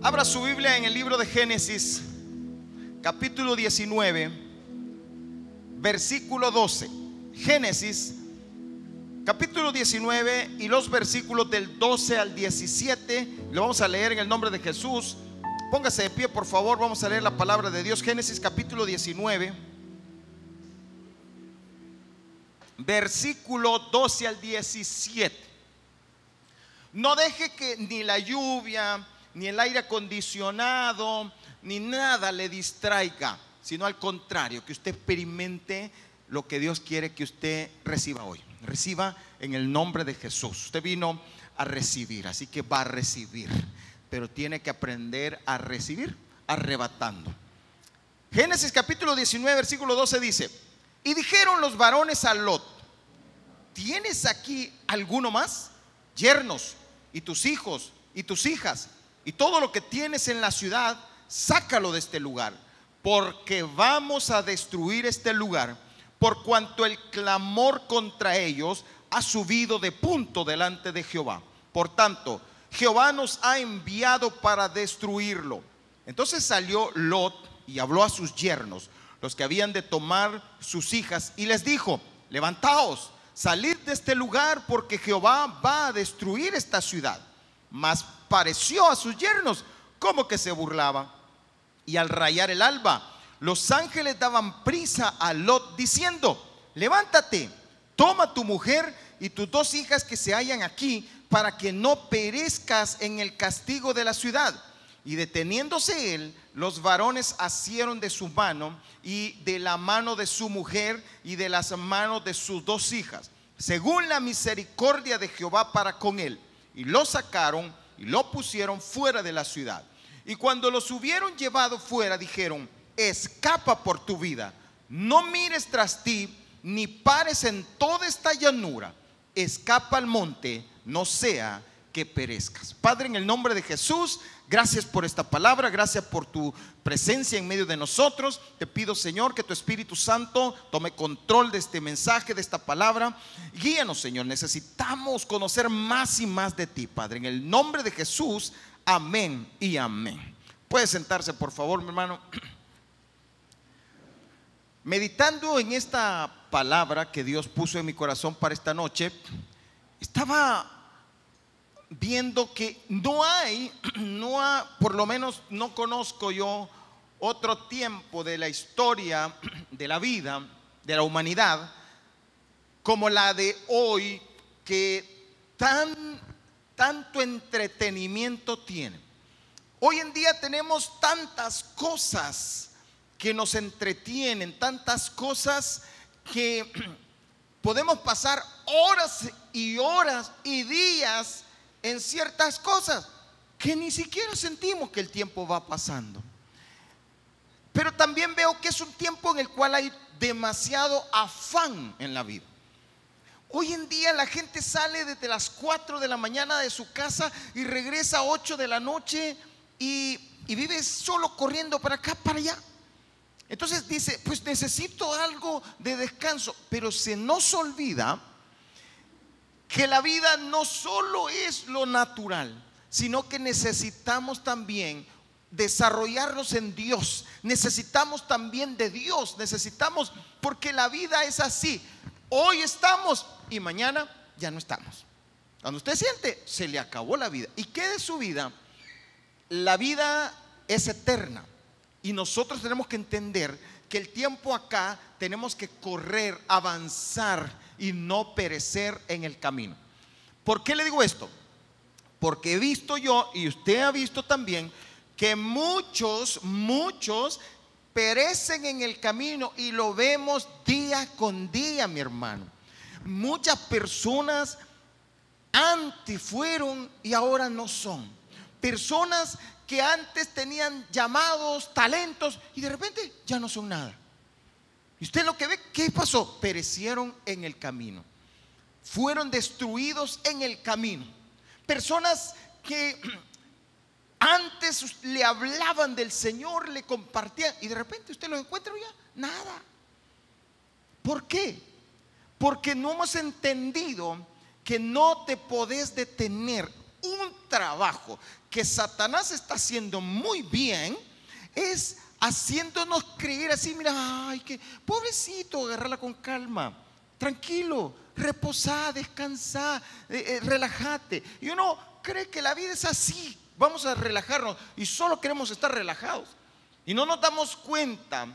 Abra su Biblia en el libro de Génesis, capítulo 19, versículo 12. Génesis, capítulo 19 y los versículos del 12 al 17. Lo vamos a leer en el nombre de Jesús. Póngase de pie, por favor. Vamos a leer la palabra de Dios. Génesis, capítulo 19, versículo 12 al 17. No deje que ni la lluvia, ni el aire acondicionado, ni nada le distraiga, sino al contrario, que usted experimente lo que Dios quiere que usted reciba hoy. Reciba en el nombre de Jesús. Usted vino a recibir, así que va a recibir, pero tiene que aprender a recibir arrebatando. Génesis capítulo 19, versículo 12 dice, y dijeron los varones a Lot, ¿tienes aquí alguno más? Yernos y tus hijos y tus hijas y todo lo que tienes en la ciudad, sácalo de este lugar, porque vamos a destruir este lugar, por cuanto el clamor contra ellos ha subido de punto delante de Jehová. Por tanto, Jehová nos ha enviado para destruirlo. Entonces salió Lot y habló a sus yernos, los que habían de tomar sus hijas, y les dijo, levantaos, salid de este lugar, porque Jehová va a destruir esta ciudad. Mas pareció a sus yernos como que se burlaba. Y al rayar el alba, los ángeles daban prisa a Lot diciendo, levántate, toma tu mujer y tus dos hijas que se hallan aquí, para que no perezcas en el castigo de la ciudad. Y deteniéndose él, los varones asieron de su mano y de la mano de su mujer y de las manos de sus dos hijas, según la misericordia de Jehová para con él. Y lo sacaron y lo pusieron fuera de la ciudad. Y cuando los hubieron llevado fuera, dijeron, escapa por tu vida, no mires tras ti, ni pares en toda esta llanura, escapa al monte, no sea que perezcas. Padre, en el nombre de Jesús, gracias por esta palabra, gracias por tu presencia en medio de nosotros. Te pido, Señor, que tu Espíritu Santo tome control de este mensaje, de esta palabra. Guíanos, Señor. Necesitamos conocer más y más de ti, Padre. En el nombre de Jesús, amén y amén. Puede sentarse, por favor, mi hermano. Meditando en esta palabra que Dios puso en mi corazón para esta noche, estaba viendo que no hay, no ha, por lo menos no conozco yo otro tiempo de la historia de la vida, de la humanidad, como la de hoy, que tan, tanto entretenimiento tiene. Hoy en día tenemos tantas cosas que nos entretienen, tantas cosas que podemos pasar horas y horas y días en ciertas cosas que ni siquiera sentimos que el tiempo va pasando. Pero también veo que es un tiempo en el cual hay demasiado afán en la vida. Hoy en día la gente sale desde las 4 de la mañana de su casa y regresa a 8 de la noche y, y vive solo corriendo para acá, para allá. Entonces dice, pues necesito algo de descanso, pero se nos olvida que la vida no solo es lo natural, sino que necesitamos también desarrollarnos en Dios. Necesitamos también de Dios, necesitamos, porque la vida es así. Hoy estamos y mañana ya no estamos. Cuando usted siente, se le acabó la vida. ¿Y qué de su vida? La vida es eterna. Y nosotros tenemos que entender que el tiempo acá tenemos que correr, avanzar y no perecer en el camino. ¿Por qué le digo esto? Porque he visto yo y usted ha visto también que muchos, muchos perecen en el camino y lo vemos día con día, mi hermano. Muchas personas antes fueron y ahora no son. Personas que antes tenían llamados, talentos y de repente ya no son nada. Y usted lo que ve, ¿qué pasó? Perecieron en el camino. Fueron destruidos en el camino. Personas que antes le hablaban del Señor, le compartían y de repente usted los encuentra ya, nada. ¿Por qué? Porque no hemos entendido que no te podés detener. un trabajo que Satanás está haciendo muy bien es haciéndonos creer así, mira, ay, que pobrecito, agarrarla con calma, tranquilo, reposá, descansá, eh, eh, relájate. Y uno cree que la vida es así, vamos a relajarnos y solo queremos estar relajados. Y no nos damos cuenta.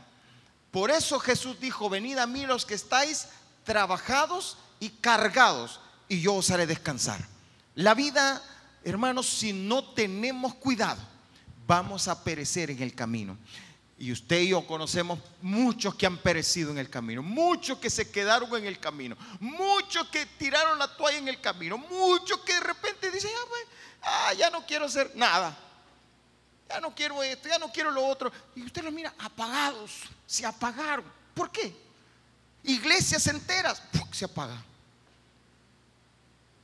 Por eso Jesús dijo, venid a mí los que estáis trabajados y cargados, y yo os haré descansar. La vida, hermanos, si no tenemos cuidado, vamos a perecer en el camino. Y usted y yo conocemos muchos que han perecido en el camino, muchos que se quedaron en el camino, muchos que tiraron la toalla en el camino, muchos que de repente dicen, ah, pues, ya no quiero hacer nada, ya no quiero esto, ya no quiero lo otro. Y usted los mira apagados, se apagaron. ¿Por qué? Iglesias enteras se apagan.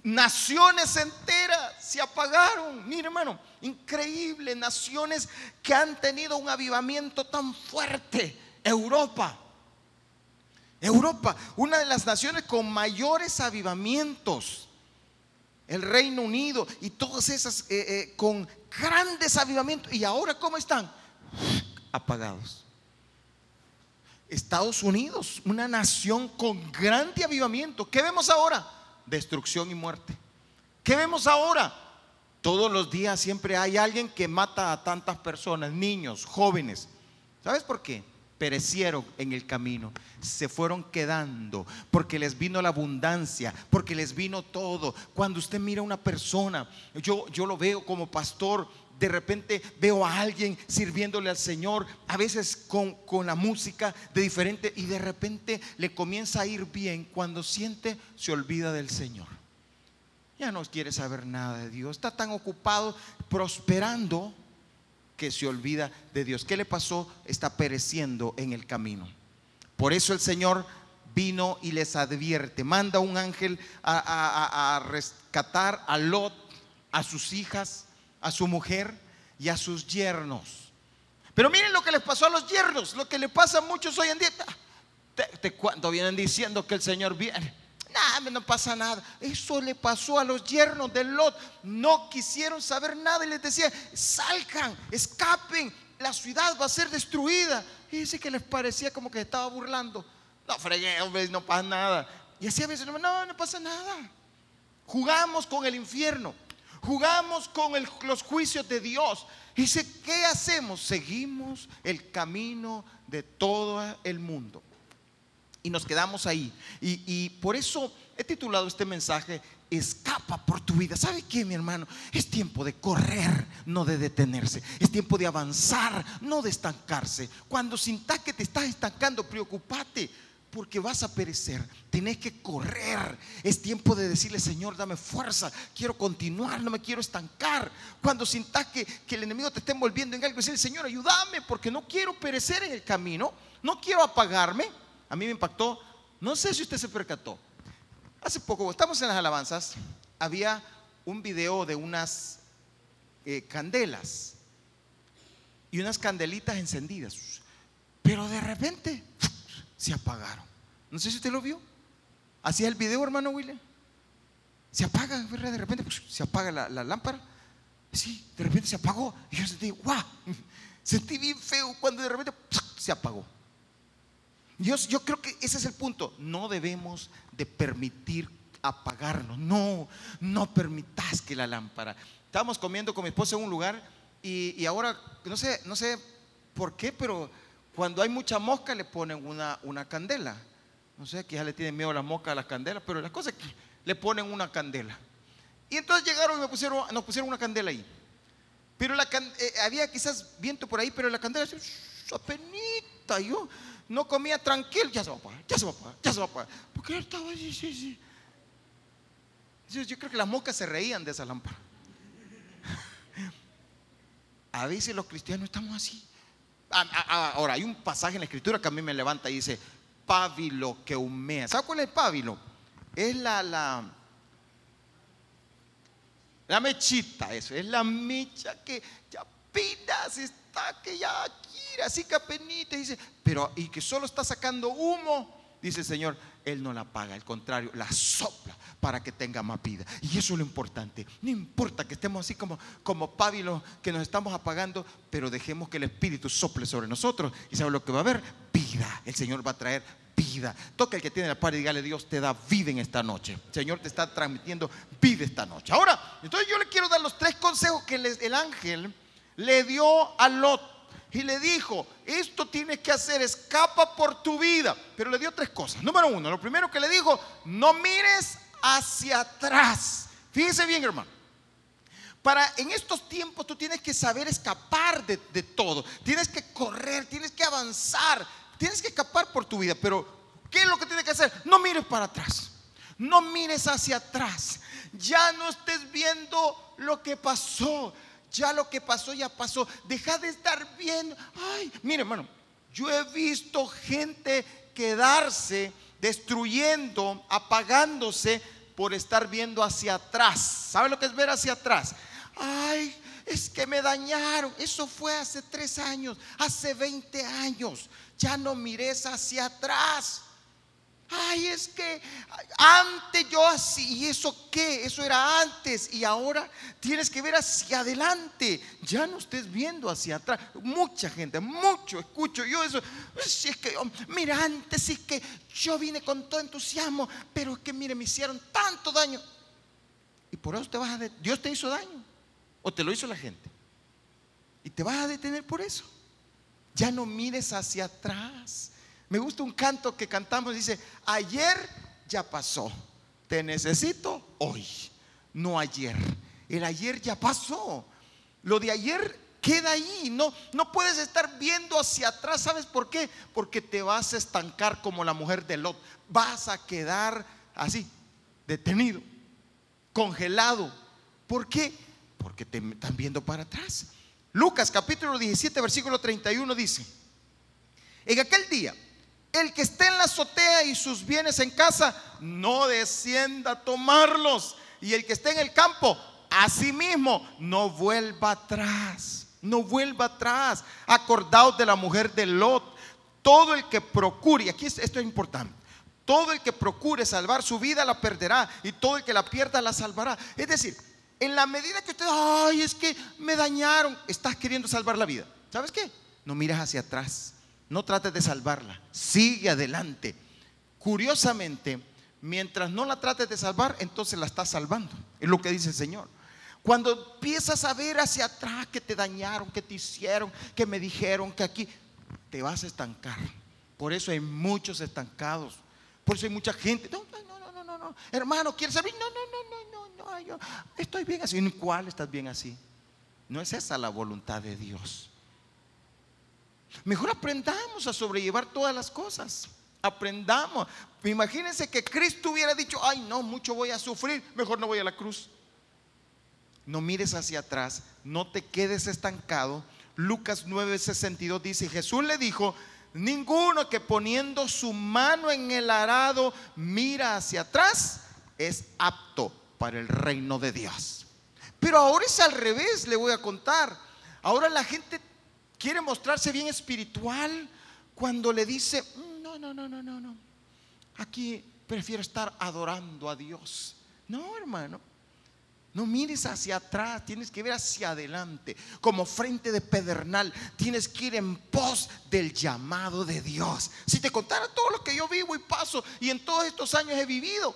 Naciones enteras se apagaron. Mire, hermano, increíble. Naciones que han tenido un avivamiento tan fuerte. Europa. Europa, una de las naciones con mayores avivamientos. El Reino Unido y todas esas eh, eh, con grandes avivamientos. ¿Y ahora cómo están? Apagados. Estados Unidos, una nación con grande avivamiento. ¿Qué vemos ahora? Destrucción y muerte. ¿Qué vemos ahora? Todos los días siempre hay alguien que mata a tantas personas, niños, jóvenes. ¿Sabes por qué? Perecieron en el camino, se fueron quedando porque les vino la abundancia, porque les vino todo. Cuando usted mira a una persona, yo, yo lo veo como pastor, de repente veo a alguien sirviéndole al Señor, a veces con, con, la música de diferente, y de repente le comienza a ir bien. Cuando siente, se olvida del Señor. Ya no quiere saber nada de Dios. Está tan ocupado prosperando que se olvida de Dios. ¿Qué le pasó? Está pereciendo en el camino. Por eso el Señor vino y les advierte. Manda un ángel a, a, a rescatar a Lot, a sus hijas a su mujer y a sus yernos. Pero miren lo que les pasó a los yernos, lo que le pasa a muchos hoy en día. Te, cuando vienen diciendo que el Señor viene, nada, no pasa nada. Eso le pasó a los yernos de Lot. No quisieron saber nada y les decía, salgan, escapen, la ciudad va a ser destruida. Y dice que les parecía como que estaba burlando. No fregué, no pasa nada. Y así a veces, no, no pasa nada. Jugamos con el infierno. Jugamos con los juicios de Dios. Dice, ¿qué hacemos? Seguimos el camino de todo el mundo. Y nos quedamos ahí. Y, y por eso he titulado este mensaje, Escapa por tu vida. ¿Sabe qué, mi hermano? Es tiempo de correr, no de detenerse. Es tiempo de avanzar, no de estancarse. Cuando sintas que te estás estancando, preocupate porque vas a perecer. Tenés que correr. Es tiempo de decirle, Señor, dame fuerza. Quiero continuar, no me quiero estancar. Cuando sintas que, el enemigo te está envolviendo en algo, decirle, Señor, ayúdame, porque no quiero perecer en el camino. No quiero apagarme. A mí me impactó. No sé si usted se percató. Hace poco, estamos en las alabanzas, había un video de unas eh, candelas y unas candelitas encendidas. Pero de repente se apagaron. No sé si usted lo vio. Hacía el video, hermano William. Se apaga, de repente pues, se apaga la, lámpara. Sí, de repente se apagó. Y yo sentí, ¡guau! Sentí bien feo cuando de repente se apagó. Yo, yo creo que ese es el punto. No debemos de permitir apagarnos. No, no permitas que la lámpara. Estábamos comiendo con mi esposa en un lugar y, y ahora, no sé, no sé por qué, pero cuando hay mucha mosca le ponen una, una candela. No sé, ya le tienen miedo a la mosca a las candelas, pero la cosa es que le ponen una candela. Y entonces llegaron y me pusieron, nos pusieron una candela ahí. Pero la, eh, había quizás viento por ahí, pero la candela, apenita, yo no comía tranquilo, ya se va a apagar, ya se va a apagar, ya se va a apagar. Porque él estaba así, sí, sí. Yo creo que las moscas se reían de esa lámpara. A veces los cristianos estamos así. Ah, ah, ah, ahora, hay un pasaje en la escritura que a mí me levanta y dice, pábilo que humea. ¿Sabe cuál es el pábilo? Es la, la, la mechita, eso, es la mecha que ya pinas está, que ya quiere, así capenita, dice, pero y que solo está sacando humo, dice el Señor, Él no la paga, al contrario, la sopla para que tenga más vida. Y eso es lo importante. No importa que estemos así como, como pábilos que nos estamos apagando, pero dejemos que el Espíritu sople sobre nosotros. ¿Y sabe lo que va a haber? Vida. El Señor va a traer vida. Toca el que tiene la par y dígale, Dios te da vida en esta noche. El Señor te está transmitiendo vida esta noche. Ahora, entonces yo le quiero dar los tres consejos que el ángel le dio a Lot. Y le dijo, esto tienes que hacer, escapa por tu vida. Pero le dio tres cosas. Número uno, lo primero que le dijo, no mires hacia atrás. Fíjese bien, hermano. Para en estos tiempos tú tienes que saber escapar de, todo. Tienes que correr, tienes que avanzar, tienes que escapar por tu vida. Pero, ¿qué es lo que tienes que hacer? No mires para atrás. No mires hacia atrás. Ya no estés viendo lo que pasó. Ya lo que pasó, ya pasó. Deja de estar viendo. Ay, mire, hermano, yo he visto gente quedarse destruyendo, apagándose por estar viendo hacia atrás. ¿Sabe lo que es ver hacia atrás? Ay, es que me dañaron. Eso fue hace tres años, hace 20 años. Ya no mires hacia atrás. Ay, es que antes yo así, ¿y eso qué? Eso era antes y ahora tienes que ver hacia adelante. Ya no estés viendo hacia atrás. Mucha gente, mucho escucho yo eso. Si es que, oh, mira, antes es que yo vine con todo entusiasmo, pero es que, mire, me hicieron tanto daño. Y por eso te vas a. Dios te hizo daño o te lo hizo la gente. Y te vas a detener por eso. Ya no mires hacia atrás. Me gusta un canto que cantamos, dice, ayer ya pasó, te necesito hoy, no ayer. El ayer ya pasó. Lo de ayer queda ahí. No, no puedes estar viendo hacia atrás. ¿Sabes por qué? Porque te vas a estancar como la mujer de Lot. Vas a quedar así, detenido, congelado. ¿Por qué? Porque te están viendo para atrás. Lucas capítulo 17, versículo 31 dice, en aquel día el que esté en la azotea y sus bienes en casa, no descienda a tomarlos. Y el que esté en el campo, asimismo, no vuelva atrás. No vuelva atrás. Acordaos de la mujer de Lot. Todo el que procure, y aquí esto es importante, todo el que procure salvar su vida la perderá y todo el que la pierda la salvará. Es decir, en la medida que usted, ay, es que me dañaron, estás queriendo salvar la vida. ¿Sabes qué? No miras hacia atrás no trates de salvarla, sigue adelante. Curiosamente, mientras no la trates de salvar, entonces la estás salvando. Es lo que dice el Señor. Cuando empiezas a ver hacia atrás que te dañaron, que te hicieron, que me dijeron que aquí, te vas a estancar. Por eso hay muchos estancados. Por eso hay mucha gente. No, no, no, no, no, no. Hermano, ¿quieres saber? No, no, no, no, no, no. Estoy bien así. ¿En cuál estás bien así? No es esa la voluntad de Dios. Mejor aprendamos a sobrellevar todas las cosas. Aprendamos. Imagínense que Cristo hubiera dicho, ay no, mucho voy a sufrir, mejor no voy a la cruz. No mires hacia atrás, no te quedes estancado. Lucas 9:62 dice, Jesús le dijo, ninguno que poniendo su mano en el arado mira hacia atrás es apto para el reino de Dios. Pero ahora es al revés, le voy a contar. Ahora la gente quiere mostrarse bien espiritual cuando le dice, mm, no, no, no, no, no, no. Aquí prefiero estar adorando a Dios. No, hermano. No mires hacia atrás, tienes que ver hacia adelante, como frente de pedernal. Tienes que ir en pos del llamado de Dios. Si te contara todo lo que yo vivo y paso y en todos estos años he vivido,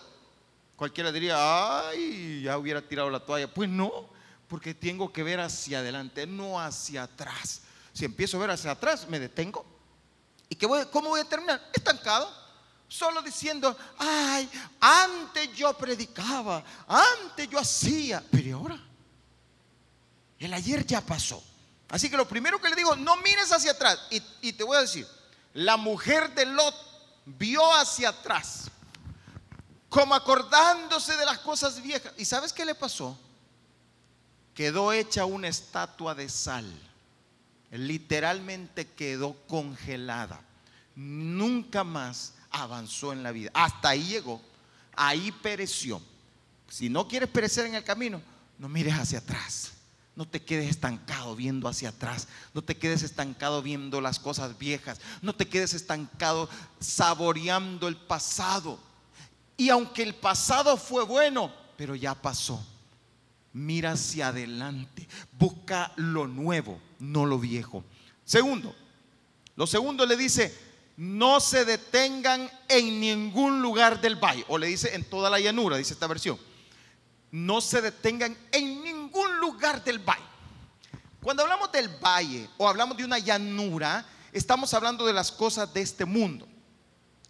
cualquiera diría, ay, ya hubiera tirado la toalla. Pues no, porque tengo que ver hacia adelante, no hacia atrás. Si empiezo a ver hacia atrás, me detengo. ¿Y qué voy, cómo voy a terminar? Estancado. Solo diciendo, ay, antes yo predicaba, antes yo hacía, pero ahora? El ayer ya pasó. Así que lo primero que le digo, no mires hacia atrás. Y, y te voy a decir, la mujer de Lot vio hacia atrás, como acordándose de las cosas viejas. ¿Y sabes qué le pasó? Quedó hecha una estatua de sal literalmente quedó congelada. Nunca más avanzó en la vida. Hasta ahí llegó. Ahí pereció. Si no quieres perecer en el camino, no mires hacia atrás. No te quedes estancado viendo hacia atrás. No te quedes estancado viendo las cosas viejas. No te quedes estancado saboreando el pasado. Y aunque el pasado fue bueno, pero ya pasó. Mira hacia adelante, busca lo nuevo, no lo viejo. Segundo, lo segundo le dice, no se detengan en ningún lugar del valle, o le dice en toda la llanura, dice esta versión, no se detengan en ningún lugar del valle. Cuando hablamos del valle o hablamos de una llanura, estamos hablando de las cosas de este mundo.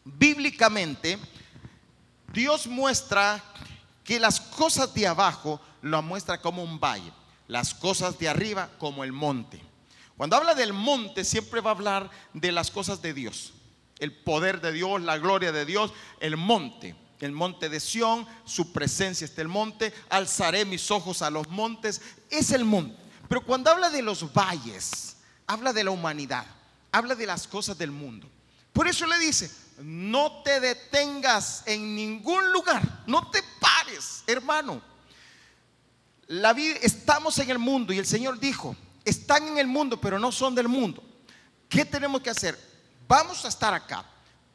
Bíblicamente, Dios muestra que las cosas de abajo lo muestra como un valle, las cosas de arriba como el monte. Cuando habla del monte siempre va a hablar de las cosas de Dios, el poder de Dios, la gloria de Dios, el monte. El monte de Sión, su presencia está el monte, alzaré mis ojos a los montes, es el monte. Pero cuando habla de los valles, habla de la humanidad, habla de las cosas del mundo. Por eso le dice, no te detengas en ningún lugar, no te pares, hermano. La vida, estamos en el mundo y el Señor dijo, están en el mundo, pero no son del mundo. ¿Qué tenemos que hacer? Vamos a estar acá,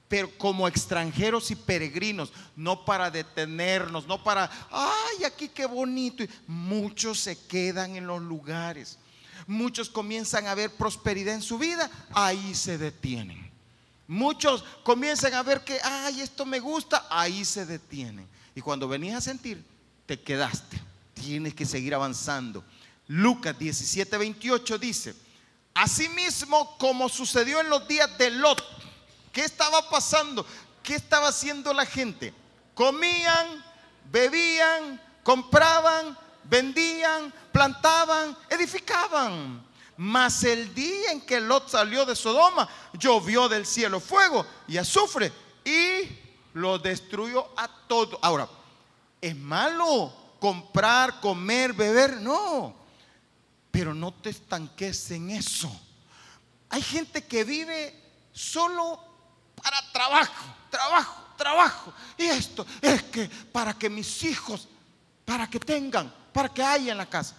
pero como extranjeros y peregrinos, no para detenernos, no para, ay, aquí qué bonito. Muchos se quedan en los lugares. Muchos comienzan a ver prosperidad en su vida, ahí se detienen. Muchos comienzan a ver que, ay, esto me gusta, ahí se detienen. Y cuando venías a sentir, te quedaste. Tienes que seguir avanzando. Lucas 17, 28 dice, asimismo como sucedió en los días de Lot, ¿qué estaba pasando? ¿Qué estaba haciendo la gente? Comían, bebían, compraban, vendían, plantaban, edificaban. Mas el día en que Lot salió de Sodoma, llovió del cielo fuego y azufre y lo destruyó a todo. Ahora, ¿es malo comprar, comer, beber? No. Pero no te estanques en eso. Hay gente que vive solo para trabajo, trabajo, trabajo. Y esto es que para que mis hijos, para que tengan, para que haya en la casa.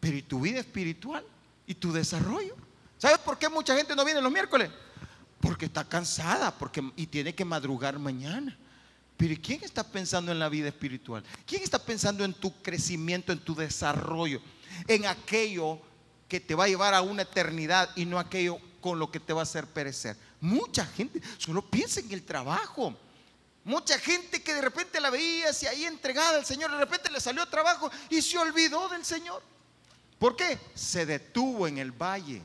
Pero ¿y tu vida espiritual? y tu desarrollo. ¿Sabes por qué mucha gente no viene los miércoles? Porque está cansada porque, y tiene que madrugar mañana. Pero ¿quién está pensando en la vida espiritual? ¿Quién está pensando en tu crecimiento, en tu desarrollo? En aquello que te va a llevar a una eternidad y no aquello con lo que te va a hacer perecer. Mucha gente solo piensa en el trabajo. Mucha gente que de repente la veía así ahí entregada al Señor, de repente le salió trabajo y se olvidó del Señor. ¿Por qué? Se detuvo en el valle.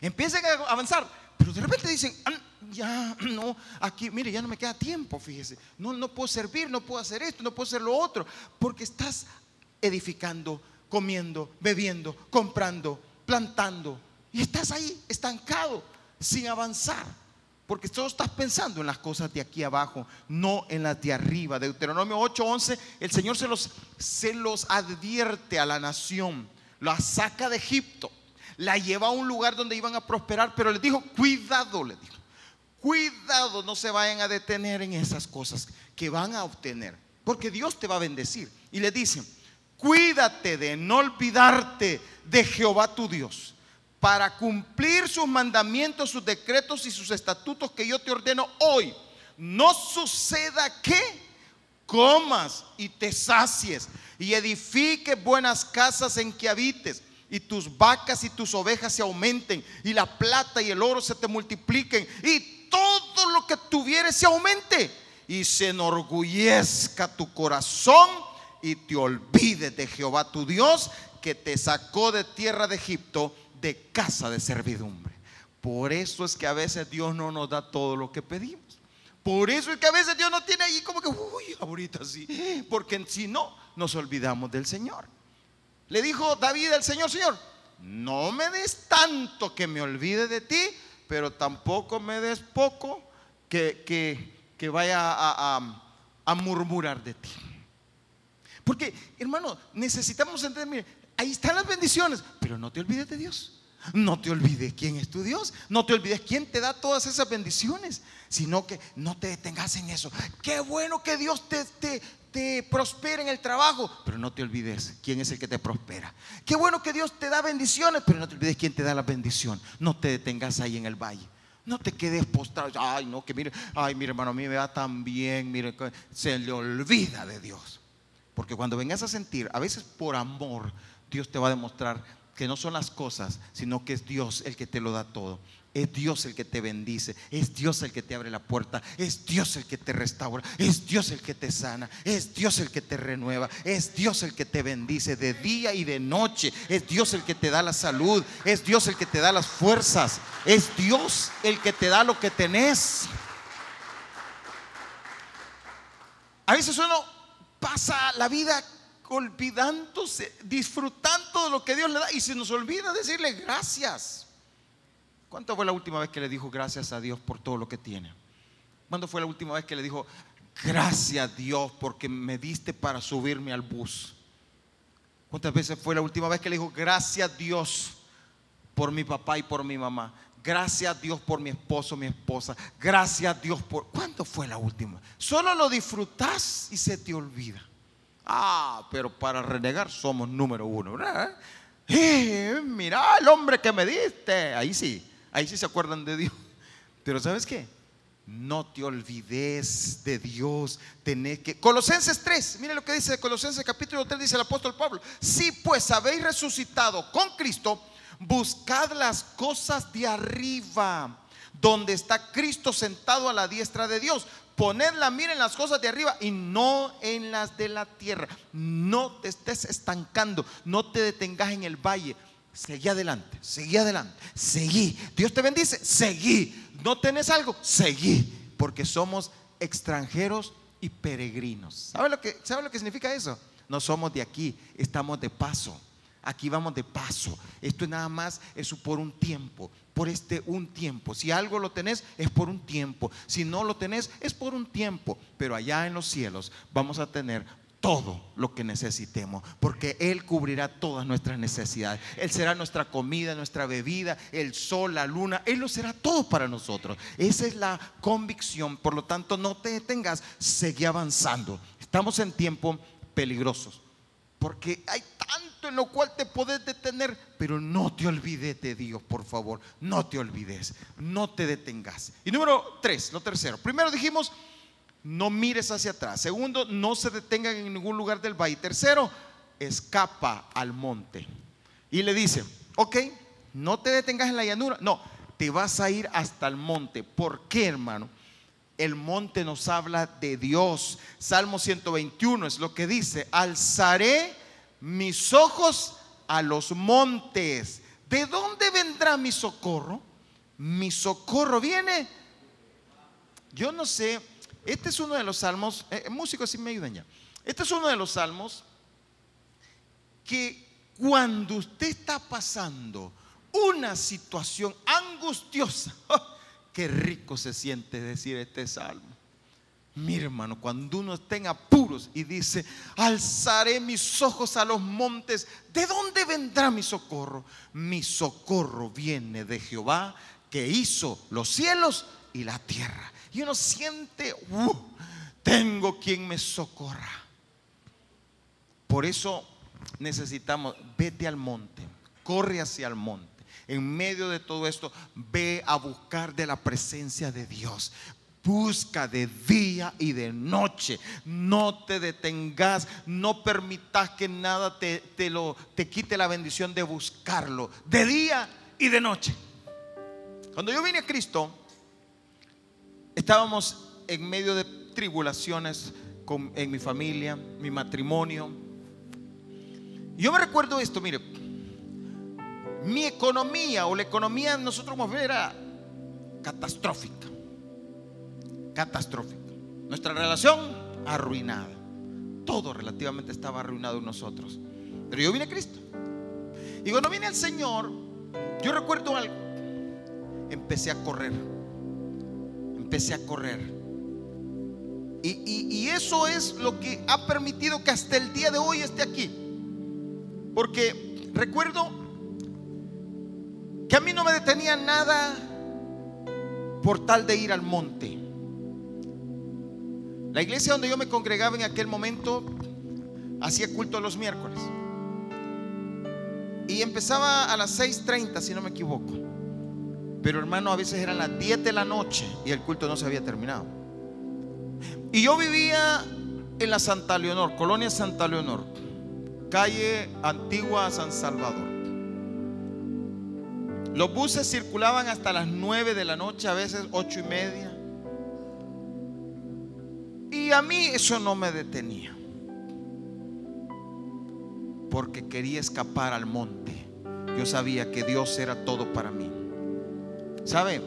Empiezan a avanzar, pero de repente dicen, ah, ya no, aquí, mire, ya no me queda tiempo, fíjese. No, no puedo servir, no puedo hacer esto, no puedo hacer lo otro, porque estás edificando, comiendo, bebiendo, comprando, plantando, y estás ahí estancado, sin avanzar. Porque solo estás pensando en las cosas de aquí abajo, no en las de arriba. Deuteronomio 8:11, el Señor se los, se los advierte a la nación, la saca de Egipto, la lleva a un lugar donde iban a prosperar, pero les dijo, cuidado, le dijo, cuidado, no se vayan a detener en esas cosas que van a obtener, porque Dios te va a bendecir. Y le dicen, cuídate de no olvidarte de Jehová tu Dios para cumplir sus mandamientos, sus decretos y sus estatutos que yo te ordeno hoy. No suceda que comas y te sacies y edifiques buenas casas en que habites y tus vacas y tus ovejas se aumenten y la plata y el oro se te multipliquen y todo lo que tuvieres se aumente y se enorgullezca tu corazón y te olvides de Jehová tu Dios que te sacó de tierra de Egipto de casa de servidumbre. Por eso es que a veces Dios no nos da todo lo que pedimos. Por eso es que a veces Dios no tiene ahí como que, uy, ahorita sí. Porque si no, nos olvidamos del Señor. Le dijo David al Señor, Señor, no me des tanto que me olvide de ti, pero tampoco me des poco que, que, vaya a, murmurar de ti. Porque, hermano, necesitamos entender, ahí están las bendiciones, pero no te olvides de Dios. No te olvides quién es tu Dios. No te olvides quién te da todas esas bendiciones. Sino que no te detengas en eso. Qué bueno que Dios te, te, te prospera en el trabajo. Pero no te olvides quién es el que te prospera. Qué bueno que Dios te da bendiciones. Pero no te olvides quién te da la bendición. No te detengas ahí en el valle. No te quedes postrado. Ay, no, que mire, ay, mi hermano, a mí me va tan bien. Mire, se le olvida de Dios. Porque cuando vengas a sentir, a veces por amor, Dios te va a demostrar que no son las cosas, sino que es Dios el que te lo da todo. Es Dios el que te bendice, es Dios el que te abre la puerta, es Dios el que te restaura, es Dios el que te sana, es Dios el que te renueva, es Dios el que te bendice de día y de noche, es Dios el que te da la salud, es Dios el que te da las fuerzas, es Dios el que te da lo que tenés. A veces uno pasa la vida olvidándose, disfrutando de lo que Dios le da y se nos olvida decirle gracias. ¿Cuánto fue la última vez que le dijo gracias a Dios por todo lo que tiene? ¿Cuándo fue la última vez que le dijo gracias a Dios porque me diste para subirme al bus? ¿Cuántas veces fue la última vez que le dijo gracias a Dios por mi papá y por mi mamá? Gracias a Dios por mi esposo, mi esposa. Gracias a Dios por... ¿Cuándo fue la última? Solo lo disfrutas y se te olvida. Ah, pero para renegar somos número uno, ¿verdad? Eh, mira el hombre que me diste. Ahí sí, ahí sí se acuerdan de Dios. Pero ¿sabes qué? No te olvides de Dios. Tenés que. Colosenses 3, mire lo que dice Colosenses capítulo 3, dice el apóstol Pablo. Si pues habéis resucitado con Cristo, buscad las cosas de arriba, donde está Cristo sentado a la diestra de Dios. Poned la mira en las cosas de arriba y no en las de la tierra. No te estés estancando, no te detengas en el valle. Seguí adelante, seguí adelante, seguí. Dios te bendice, seguí. ¿No tenés algo? Seguí. Porque somos extranjeros y peregrinos. ¿Sabe lo que, ¿sabe lo que significa eso? No somos de aquí, estamos de paso. Aquí vamos de paso. Esto es nada más, eso por un tiempo por este un tiempo. Si algo lo tenés, es por un tiempo. Si no lo tenés, es por un tiempo. Pero allá en los cielos vamos a tener todo lo que necesitemos, porque Él cubrirá todas nuestras necesidades. Él será nuestra comida, nuestra bebida, el sol, la luna, Él lo será todo para nosotros. Esa es la convicción, por lo tanto no te detengas, seguí avanzando. Estamos en tiempos peligrosos, porque hay tanto en lo cual te puedes detener, pero no te olvides de Dios, por favor. No te olvides, no te detengas. Y número tres, lo tercero. Primero dijimos, no mires hacia atrás. Segundo, no se detengan en ningún lugar del valle. Tercero, escapa al monte. Y le dice, ok, no te detengas en la llanura. No, te vas a ir hasta el monte. ¿Por qué, hermano? El monte nos habla de Dios. Salmo 121 es lo que dice, alzaré mis ojos a los montes. ¿De dónde vendrá mi socorro? Mi socorro viene. Yo no sé, este es uno de los salmos, eh, músicos, si me ayudan ya. Este es uno de los salmos que cuando usted está pasando una situación angustiosa, ¡oh! qué rico se siente decir este salmo. Mira, hermano, cuando uno está en apuros y dice, alzaré mis ojos a los montes, ¿de dónde vendrá mi socorro? Mi socorro viene de Jehová que hizo los cielos y la tierra. Y uno siente, uh, tengo quien me socorra. Por eso necesitamos, vete al monte, corre hacia el monte en medio de todo esto, ve a buscar de la presencia de Dios. Busca de día y de noche. No te detengas. No permitas que nada te, te, lo, te quite la bendición de buscarlo. De día y de noche. Cuando yo vine a Cristo, estábamos en medio de tribulaciones en mi familia, mi matrimonio. Yo me recuerdo esto, mire, mi economía o la economía nosotros a ver era catastrófica. Catastrófica. Nuestra relación arruinada. Todo relativamente estaba arruinado en nosotros. Pero yo vine a Cristo. Y cuando vine al Señor, yo recuerdo algo. Empecé a correr. Empecé a correr. Y, y, eso es lo que ha permitido que hasta el día de hoy esté aquí. Porque recuerdo que a mí no me detenía nada por tal de ir al monte. La iglesia donde yo me congregaba en aquel momento hacía culto los miércoles. Y empezaba a las 6.30, si no me equivoco. Pero hermano, a veces eran las 10 de la noche y el culto no se había terminado. Y yo vivía en la Santa Leonor, colonia Santa Leonor, calle Antigua San Salvador. Los buses circulaban hasta las 9 de la noche, a veces 8 y media. Y a mí eso no me detenía. Porque quería escapar al monte. Yo sabía que Dios era todo para mí. ¿Sabe?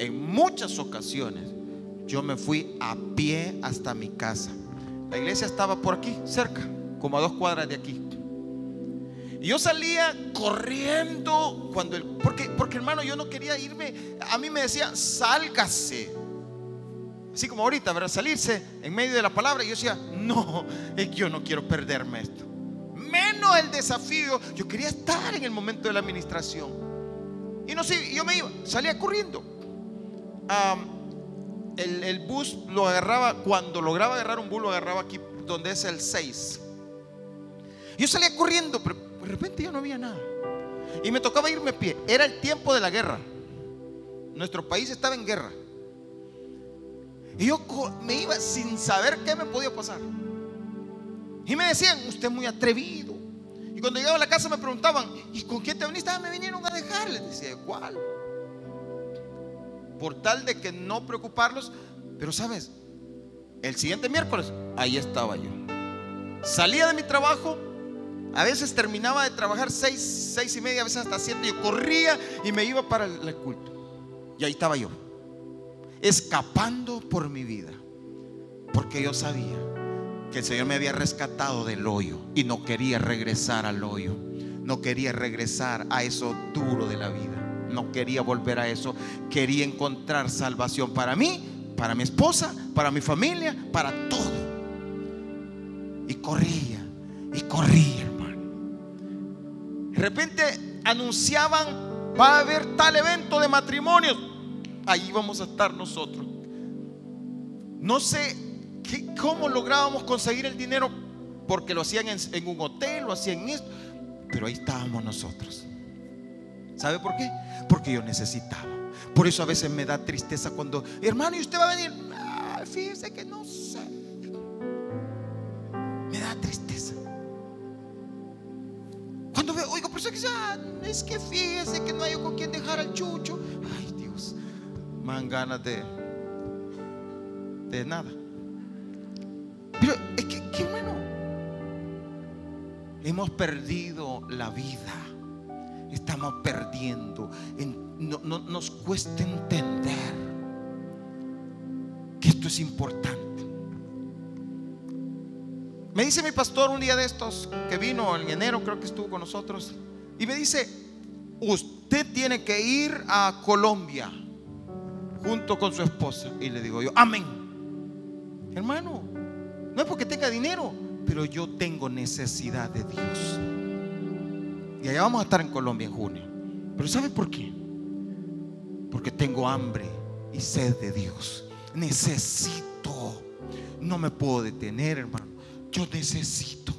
En muchas ocasiones yo me fui a pie hasta mi casa. La iglesia estaba por aquí, cerca, como a dos cuadras de aquí. Y yo salía corriendo cuando el, porque, porque hermano, yo no quería irme. A mí me decía, sálgase. Así como ahorita, ¿verdad? Salirse en medio de la palabra. Y yo decía, no, yo no quiero perderme esto. Menos el desafío. Yo quería estar en el momento de la administración. Y no sé, yo me iba, salía corriendo. el, el, bus lo agarraba, cuando lograba agarrar un bus, lo agarraba aquí donde es el 6. Yo salía corriendo, pero de repente ya no había nada. Y me tocaba irme a pie. Era el tiempo de la guerra. Nuestro país estaba en guerra. Y yo me iba sin saber qué me podía pasar. Y me decían, usted es muy atrevido. Y cuando llegaba a la casa me preguntaban, ¿y con quién te viniste? Ah, me vinieron a dejar. Les decía, ¿cuál? Por tal de que no preocuparlos. Pero sabes, el siguiente miércoles, ahí estaba yo. Salía de mi trabajo, a veces terminaba de trabajar seis, seis y media, a veces hasta siete. Yo corría y me iba para el culto. Y ahí estaba yo escapando por mi vida, porque yo sabía que el Señor me había rescatado del hoyo y no quería regresar al hoyo, no quería regresar a eso duro de la vida, no quería volver a eso, quería encontrar salvación para mí, para mi esposa, para mi familia, para todo. Y corría, y corría, hermano. De repente anunciaban, va a haber tal evento de matrimonios ahí vamos a estar nosotros. No sé cómo lográbamos conseguir el dinero, porque lo hacían en, un hotel, lo hacían en esto, pero ahí estábamos nosotros. ¿Sabe por qué? Porque yo necesitaba. Por eso a veces me da tristeza cuando, hermano, ¿y usted va a venir? fíjese que no sé. Me da tristeza. Cuando veo, oigo, pero es que, es que fíjese que no hay con quien dejar al chucho. Ay, Dios más ganas de, de nada. Es que, qué bueno. Hemos perdido la vida. Estamos perdiendo. no, nos cuesta entender que esto es importante. Me dice mi pastor un día de estos, que vino en enero, creo que estuvo con nosotros, y me dice, usted tiene que ir a Colombia junto con su esposa. Y le digo yo, amén. Hermano, no es porque tenga dinero, pero yo tengo necesidad de Dios. Y allá vamos a estar en Colombia en junio. Pero ¿sabe por qué? Porque tengo hambre y sed de Dios. Necesito. No me puedo detener, hermano. Yo necesito.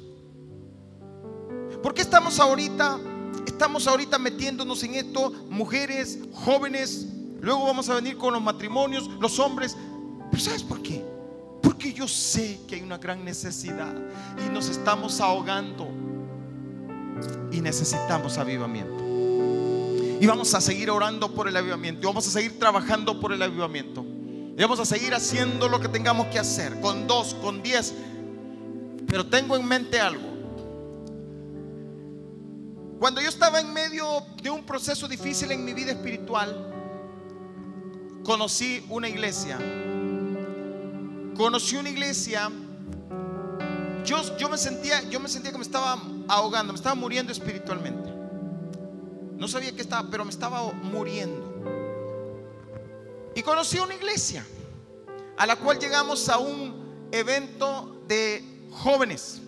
¿Por qué estamos ahorita? Estamos ahorita metiéndonos en esto, mujeres, jóvenes, Luego vamos a venir con los matrimonios, los hombres. Pero ¿sabes por qué? Porque yo sé que hay una gran necesidad y nos estamos ahogando y necesitamos avivamiento. Y vamos a seguir orando por el avivamiento. Y vamos a seguir trabajando por el avivamiento. Y vamos a seguir haciendo lo que tengamos que hacer. Con dos, con diez. Pero tengo en mente algo. Cuando yo estaba en medio de un proceso difícil en mi vida espiritual, conocí una iglesia. Conocí una iglesia. Yo, me sentía, yo me sentía que me estaba ahogando, me estaba muriendo espiritualmente. No sabía qué estaba, pero me estaba muriendo. Y conocí una iglesia a la cual llegamos a un evento de jóvenes.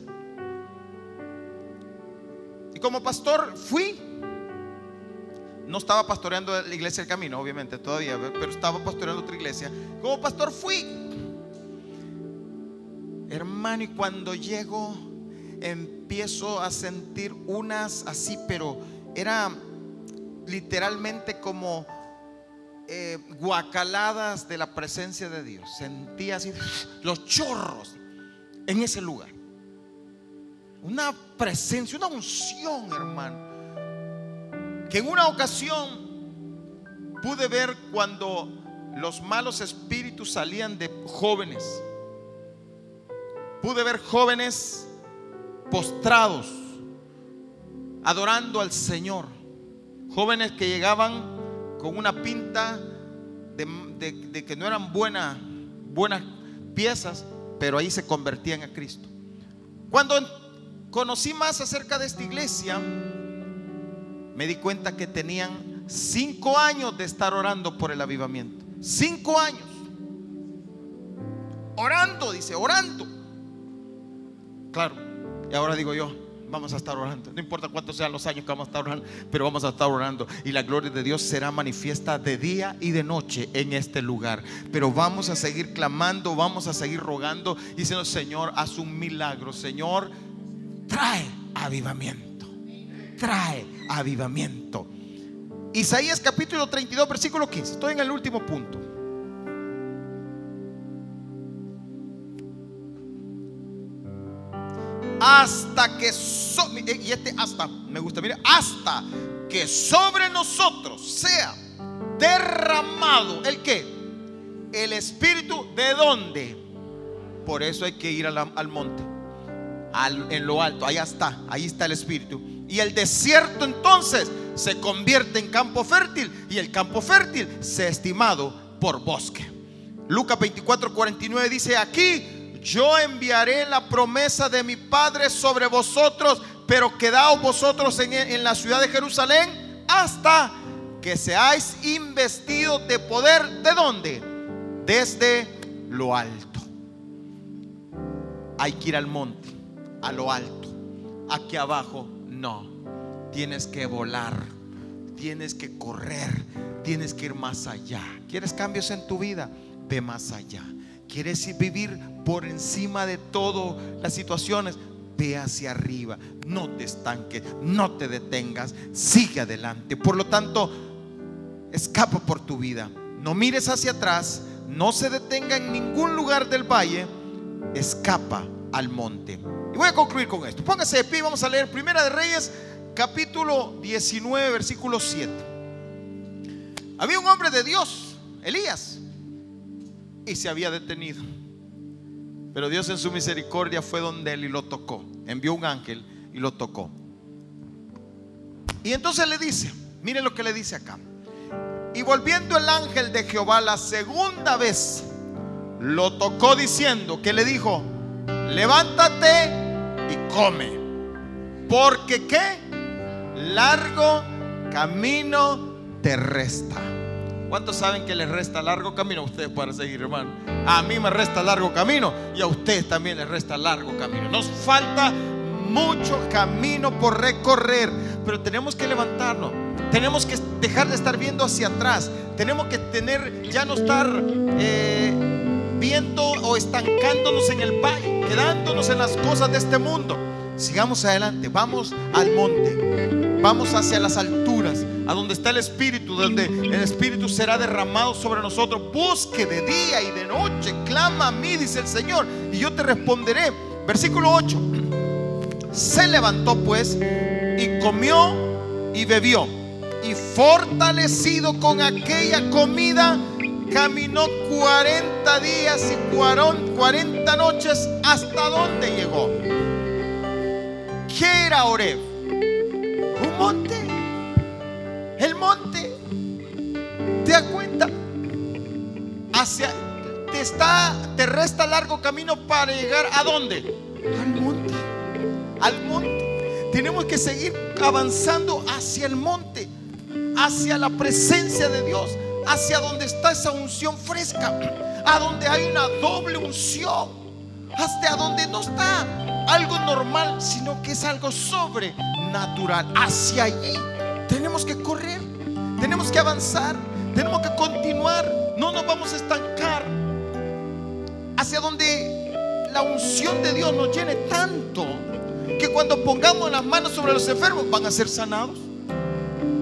Y como pastor fui no estaba pastoreando la iglesia del camino, obviamente, todavía, pero estaba pastoreando otra iglesia. Como pastor fui. Hermano, y cuando llego, empiezo a sentir unas así, pero era literalmente como eh, guacaladas de la presencia de Dios. Sentía así los chorros en ese lugar. Una presencia, una unción, hermano. Que en una ocasión pude ver cuando los malos espíritus salían de jóvenes. Pude ver jóvenes postrados, adorando al Señor. Jóvenes que llegaban con una pinta de, que no eran buenas, buenas piezas, pero ahí se convertían a Cristo. Cuando conocí más acerca de esta iglesia, me di cuenta que tenían cinco años de estar orando por el avivamiento. Cinco años. Orando, dice, orando. Claro, y ahora digo yo, vamos a estar orando. No importa cuántos sean los años que vamos a estar orando, pero vamos a estar orando. Y la gloria de Dios será manifiesta de día y de noche en este lugar. Pero vamos a seguir clamando, vamos a seguir rogando, diciendo, Señor, haz un milagro. Señor, trae avivamiento. Trae avivamiento. Isaías capítulo 32, versículo 15. Estoy en el último punto. Hasta que y este hasta me gusta, mire, hasta que sobre nosotros sea derramado el que el espíritu de dónde. Por eso hay que ir al monte, en lo alto, allá está, ahí está el espíritu. Y el desierto entonces se convierte en campo fértil y el campo fértil se estimado por bosque. Lucas 24, 49 dice, aquí yo enviaré la promesa de mi Padre sobre vosotros, pero quedaos vosotros en, la ciudad de Jerusalén hasta que seáis investidos de poder. ¿De dónde? Desde lo alto. Hay que ir al monte, a lo alto. Aquí abajo no. Tienes que volar, tienes que correr, tienes que ir más allá. ¿Quieres cambios en tu vida? Ve más allá. ¿Quieres vivir por encima de todas las situaciones? Ve hacia arriba. No te estanques, no te detengas. Sigue adelante. Por lo tanto, escapa por tu vida. No mires hacia atrás. No se detenga en ningún lugar del valle. Escapa al monte. Y voy a concluir con esto. Póngase de pie. Vamos a leer Primera de Reyes capítulo 19, versículo 7. Había un hombre de Dios, Elías, y se había detenido. Pero Dios en su misericordia fue donde él y lo tocó. Envió un ángel y lo tocó. Y entonces le dice, mire lo que le dice acá. Y volviendo el ángel de Jehová la segunda vez, lo tocó diciendo que le dijo, levántate y come. Porque qué? largo camino te resta. ¿Cuántos saben que les resta largo camino a ustedes para seguir, hermano? A mí me resta largo camino y a ustedes también les resta largo camino. Nos falta mucho camino por recorrer, pero tenemos que levantarnos. Tenemos que dejar de estar viendo hacia atrás. Tenemos que tener, ya no estar eh, viendo o estancándonos en el valle, quedándonos en las cosas de este mundo. Sigamos adelante, vamos al monte. Vamos hacia las alturas, a donde está el Espíritu, donde el Espíritu será derramado sobre nosotros. Busque de día y de noche, clama a mí, dice el Señor, y yo te responderé. Versículo 8. Se levantó pues y comió y bebió. Y fortalecido con aquella comida, caminó 40 días y 40 noches hasta donde llegó. ¿Qué era Oreb? un monte. Monte. ¿Te das cuenta? Hacia te está te resta largo camino para llegar a dónde? Al monte. Al monte. Tenemos que seguir avanzando hacia el monte, hacia la presencia de Dios, hacia donde está esa unción fresca, a donde hay una doble unción, hasta donde no está algo normal, sino que es algo sobre natural. Hacia allí tenemos que correr, tenemos que avanzar, tenemos que continuar. No nos vamos a estancar hacia donde la unción de Dios nos llene tanto que cuando pongamos las manos sobre los enfermos van a ser sanados.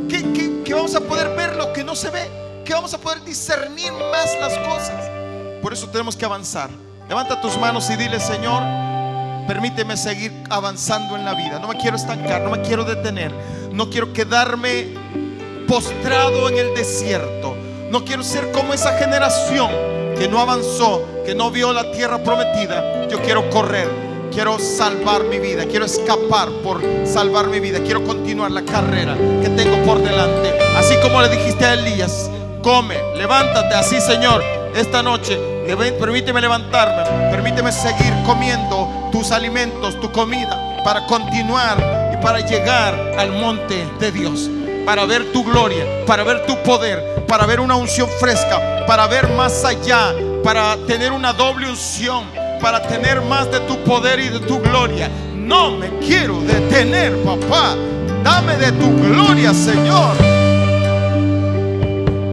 Que, que vamos a poder ver lo que no se ve que vamos a poder discernir más las cosas. Por eso tenemos que avanzar. Levanta tus manos y dile, Señor, permíteme seguir avanzando en la vida. No me quiero estancar, no me quiero detener. No quiero quedarme postrado en el desierto. No quiero ser como esa generación que no avanzó, que no vio la tierra prometida. Yo quiero correr, quiero salvar mi vida, quiero escapar por salvar mi vida, quiero continuar la carrera que tengo por delante. Así como le dijiste a Elías, come, levántate así, Señor, esta noche. Permíteme levantarme, permíteme seguir comiendo tus alimentos, tu comida, para continuar y para llegar al monte de Dios, para ver tu gloria, para ver tu poder, para ver una unción fresca, para ver más allá, para tener una doble unción, para tener más de tu poder y de tu gloria. No me quiero detener, papá. Dame de tu gloria, Señor.